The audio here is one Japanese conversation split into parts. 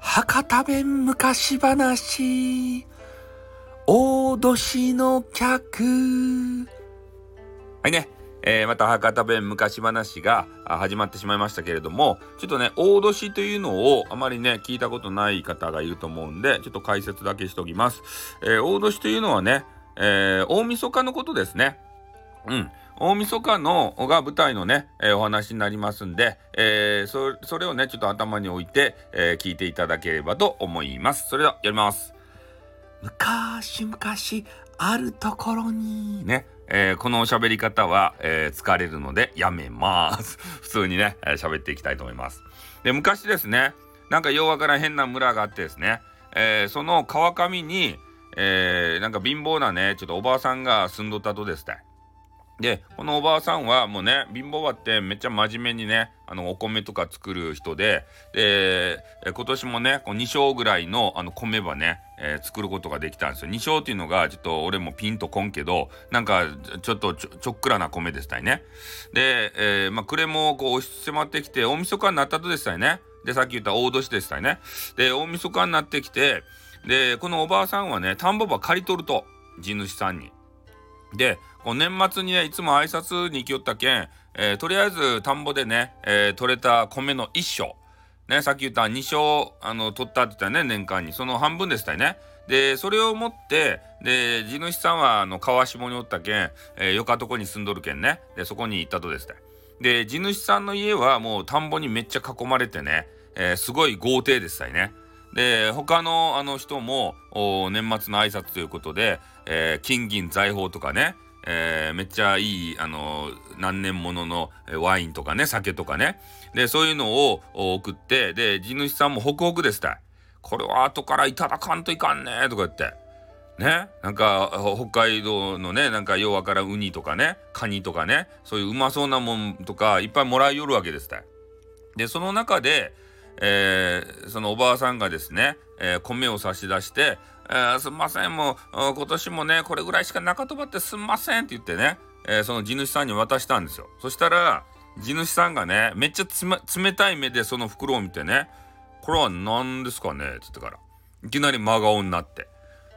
博多弁昔話大年の客はいねえー、また博多弁昔話が始まってしまいましたけれども、ちょっとね、大年というのをあまりね、聞いたことない方がいると思うんで、ちょっと解説だけしておきます。えー、大年というのはね、えー、大晦日のことですね。うん。大晦日のが舞台のね、えー、お話になりますんで、えー、それをね、ちょっと頭に置いて、えー、聞いていただければと思います。それでは、やります。昔々あるところに、ね、えー、この喋り方は、えー、疲れるのでやめます。普通にね、喋、っていきたいと思います。で、昔ですね、なんかようわから変な村があってですね、えー、その川上に、えー、なんか貧乏なね、ちょっとおばあさんが住んどったとですね。で、このおばあさんはもうね、貧乏はってめっちゃ真面目にね、あの、お米とか作る人で、で、今年もね、こう2升ぐらいのあの米ばね、えー、作ることができたんですよ。2升っていうのが、ちょっと俺もピンとこんけど、なんか、ちょっとちょっくらな米でしたいね。で、えー、まあ、暮れもこう押し迫ってきて、大晦日になったとでしたいね。で、さっき言った大年でしたいね。で、大晦日になってきて、で、このおばあさんはね、田んぼば借り取ると、地主さんに。で、こう年末にね、いつも挨拶に行きよったけん、えー、とりあえず田んぼでね、えー、取れた米の一升、ね、さっき言った2升、あの、取ったって言ったね、年間に。その半分でしたよね。で、それを持って、で、地主さんは、あの、川下におったけん、えー、よかとこに住んどるけんね。で、そこに行ったとですね。で、地主さんの家はもう田んぼにめっちゃ囲まれてね、えー、すごい豪邸でしたよね。で、他のあの人も、年末の挨拶ということで、えー、金銀財宝とかね、えー、めっちゃいい、あの何年もののワインとかね、酒とかね。で、そういうのを送って、で、地主さんもホクホクですたい。これは後からいただかんといかんねとか言って。ね、なんか北海道のねなんかようわからウニとかねカニとかねそういううまそうなもんとかいっぱいもらいよるわけですた。でその中で、えー、そのおばあさんがですね、えー、米を差し出して「えー、すんませんもう今年もねこれぐらいしか中飛ばってすんません」って言ってね、えその地主さんに渡したんですよ。そしたら地主さんがねめっちゃ冷たい目でその袋を見てねこれは何ですかね?」っつってからいきなり真顔になって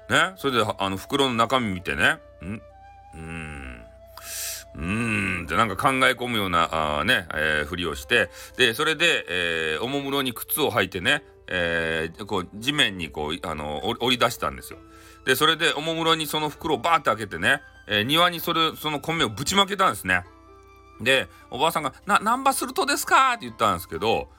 ねそれであの袋の中身見てね「ん？うんうーんってなんか考え込むようなあね、えー、ふりをしてでそれで、えー、おもむろに靴を履いてね、えー、こう地面にこうあの折り出したんですよ。でそれでおもむろにその袋をバーって開けてね、えー、庭にそれその米をぶちまけたんですね。でおばあさんが「な何羽するとですか?」って言ったんですけど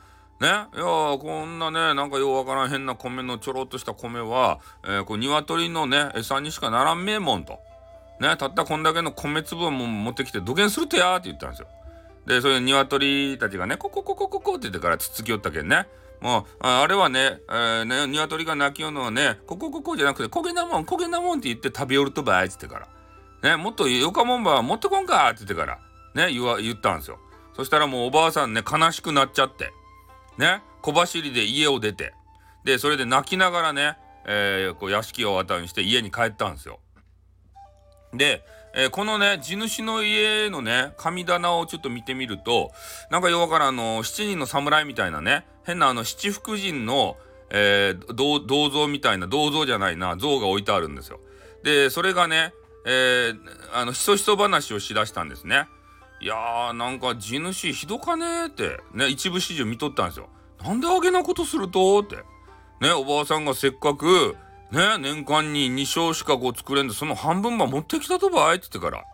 ね、いやこんなねなんかようわからん変な米のちょろっとした米は、えー、こう鶏のね餌にしかならんめえもんと。ね、たったこんだけの米粒を持ってきて土下するとやって言ったんですよ。で、そういう鶏たちがね、ココココココって言ってからつつきよったけんね。もう、あれはね、えー、ね、鶏が鳴きようのはね、ココココじゃなくて、焦げなもん、焦げなもんって言って食べよるとばいって言ってから。ね、もっとよかもんば持ってこんかって言ってから、ね、言わ、言ったんですよ。そしたらもうおばあさんね、悲しくなっちゃって、ね、小走りで家を出て、で、それで泣きながらね、えー、こう屋敷を後にして家に帰ったんですよ。で、えー、このね、地主の家のね、神棚をちょっと見てみると、なんかようからあの、七人の侍みたいなね、変なあの、七福神の、えー、銅像みたいな、銅像じゃないな、像が置いてあるんですよ。で、それがね、えー、あの、ひそひそ話をしだしたんですね。いやー、なんか地主ひどかねーって、ね、一部始終見とったんですよ。なんであげなことするとって。ね、おばあさんがせっかく、ね年間に2升しかこう作れんでその半分ば持ってきたとばいって言ってか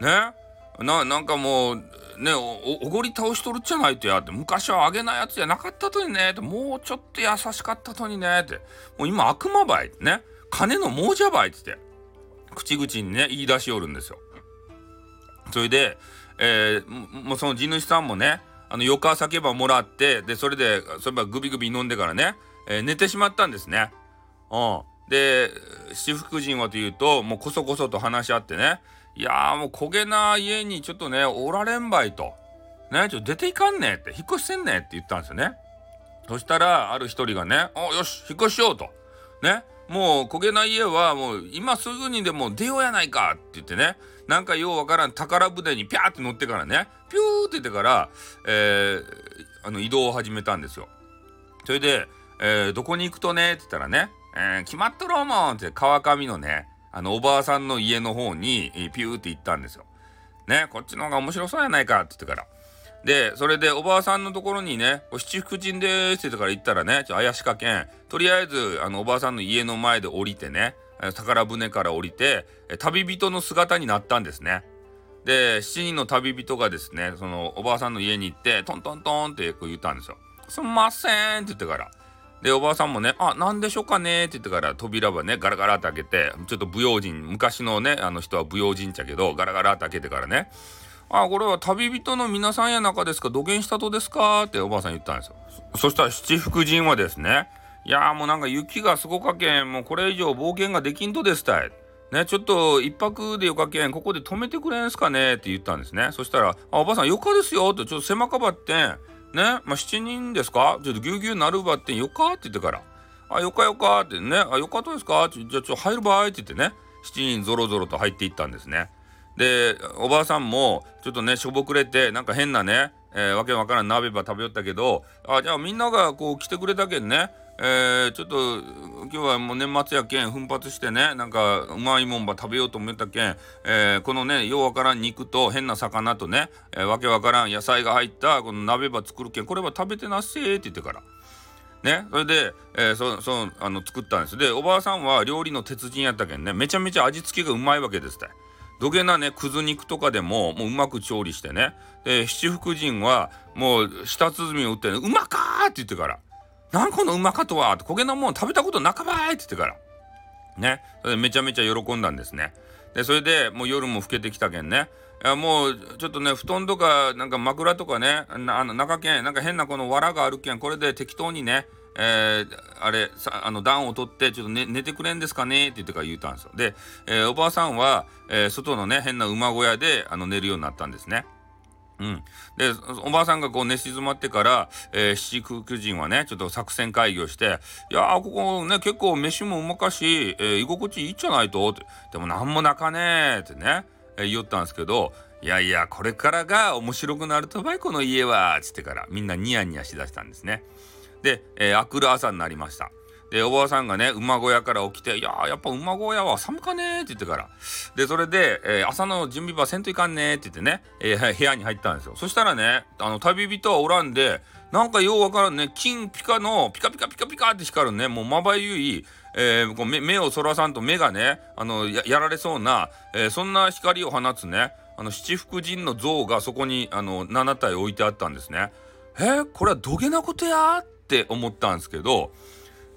ら。ねななんかもうねおごり倒しとるっちゃないとやって昔はあげないやつじゃなかったとにねってもうちょっと優しかったとにねって。もう今悪魔ばいね金の亡者ばいってって口々にね言い出しおるんですよ。それで、えー、もうその地主さんもねあのよか酒ばもらってでそれでそればグビグビ飲んでからね、えー、寝てしまったんですね。うん。で、七福神はというと、もうこそこそと話し合ってね、いやーもう焦げな家にちょっとね、おられんばいと。ね、ちょっと出ていかんねって、引っ越しせんねって言ったんですよね。そしたら、ある一人がね、およし、引っ越ししようと。ね、もう焦げない家はもう今すぐにでも出ようやないかって言ってねなんかようわからん宝船にピャーって乗ってからねピューって言ってから、えー、あの移動を始めたんですよ。それで、えー、どこに行くとねって言ったらね、えー、決まっとろうもんって川上のねあのおばあさんの家の方にピューって行ったんですよ。ねこっちの方が面白そうやないかって言ってから。で、それでおばあさんのところにね、七福神ですって言ってから行ったらね、ちょ怪しかけん、とりあえず、あの、おばあさんの家の前で降りてね、宝船から降りて、旅人の姿になったんですね。で、7人の旅人がですね、その、おばあさんの家に行って、トントントンってこう言ったんですよ。すんませんって言ってから。で、おばあさんもね、あ、なんでしょうかねって言ってから、扉はね、ガラガラって開けて、ちょっと舞踊人、昔のね、あの人は舞踊人ちゃけど、ガラガラって開けてからね、あ、これは旅人の皆さんや中ですか？土下したとですか？っておばあさん言ったんですよ。そしたら七福神はですね、いやもうなんか雪がすごかけん、もうこれ以上冒険ができんとですたい。ね、ちょっと一泊でよかけん、ここで止めてくれんすかね？って言ったんですね。そしたら、あ、おばあさん、よかですよって、ちょっと狭かばってん、ね、まあ、7人ですか？ちょっとぎゅうぎゅうなるばって、よかって言ってから、あ、よかよかってね、あ、よかとですか？じゃあちょっと入るばいって言ってね、7人ぞろぞろと入っていったんですね。でおばあさんもちょっとねしょぼくれてなんか変なね、えー、わけわからん鍋ば食べよったけどあじゃあみんながこう来てくれたけんね。えー、ちょっと今日はもう年末やけん奮発してねなんかうまいもんば食べようと思ったけん、えー、このねようわからん肉と変な魚とね、えー、わけわからん野菜が入ったこの鍋ば作るけんこれは食べてなっせーって言ってから。ね、それで、えー、そそあの作ったんですでおばあさんは料理の鉄人やったけんねめちゃめちゃ味付けがうまいわけですって。どげなねくず肉とかでももううまく調理してねで七福神はもう舌鼓を打って、ね「うまか!」って言ってから「なんこのうまかとは」焦げなもん食べたことなかばいって言ってから。ね。めちゃめちゃ喜んだんですね。でそれでもう夜も更けてきたけんね。いやもうちょっとね布団とかなんか枕とかねあの中けんなんか変なこの藁があるけんこれで適当にねえー、あれさあの暖を取ってちょっと、ね、寝てくれんですかね？って言ってから言うたんですよ。で、えー、おばあさんは、えー、外のね変な馬小屋であの寝るようになったんですね。うん、でおばあさんがこう寝静まってから、えー、七空人はねちょっと作戦会議をして「いやここね結構飯もうまかし、えー、居心地いいじゃないと」って「でもなんもなかねえ」ってね、えー、言ったんですけど「いやいやこれからが面白くなるとばいこの家は」っつってからみんなニヤニヤしだしたんですね。で、えー、明くる朝になりました。で、おばあさんがね、馬小屋から起きて、いやー、やっぱ馬小屋は寒かねーって言ってから。で、それで、えー、朝の準備場せんといかんねーって言ってね、えー、部屋に入ったんですよ。そしたらね、あの、旅人はおらんで、なんかようわからんね、金ピカの、ピカピカピカピカって光るね、もうまばゆい、えー、こう目目をそらさんと目がね、あの、ややられそうな、えー、そんな光を放つね、あの、七福神の像がそこに、あの、7体置いてあったんですね。えー、これはどげなことやって思ったんですけど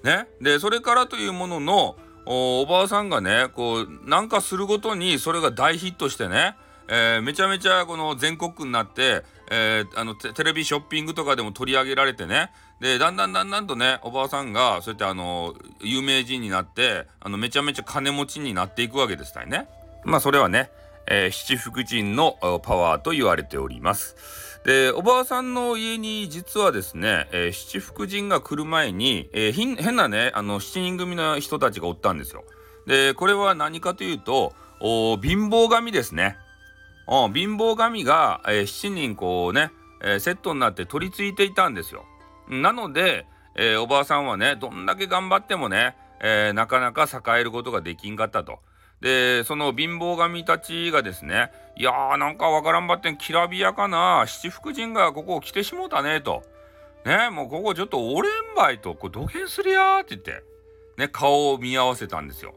ねでそれからというもののおばあさんがねこうなんかするごとにそれが大ヒットしてね、えー、めちゃめちゃこの全国区になって、えー、あのテレビショッピングとかでも取り上げられてねでだんだんだんだんとねおばあさんがそうやってあの有名人になってあのめちゃめちゃ金持ちになっていくわけですたいね。まあそれはね、えー、七福神のパワーと言われております。でおばあさんの家に実はですね、えー、七福神が来る前に、えー、変なねあの7人組の人たちがおったんですよ。でこれは何かというと貧乏神ですね。貧乏神が、えー、7人こうね、えー、セットになって取り付いていたんですよ。なので、えー、おばあさんはねどんだけ頑張ってもね、えなかなか栄えることができんかったと。で、その貧乏神たちがですね、いやーなんかわからんばってんきらびやかな七福神がここを来てしもうたねと。ね、もうここちょっとおれんばいと、これ土下すりやーって言って、ね、顔を見合わせたんですよ。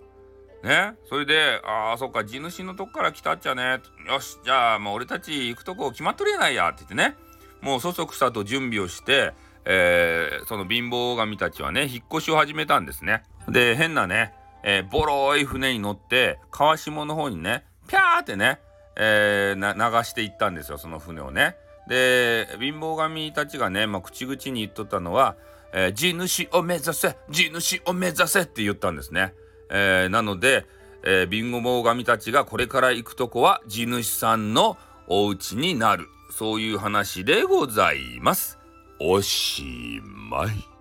ね、それで、ああ、そっか、地主のとこから来たっちゃね。よし、じゃあ、もう俺たち行くとこ決まっとるやないやって言ってね、もうそそくさと準備をして、えー、その貧乏神たちはね、引っ越しを始めたんですね。で、変なね、えー、ボロい船に乗って川下の方にねピャーってね、えー、流していったんですよその船をね。で貧乏神たちがね、まあ、口々に言っとったのは「えー、地主を目指せ地主を目指せ」って言ったんですね。えー、なので、えー、貧乏神たちがこれから行くとこは地主さんのお家になるそういう話でございます。おしまい。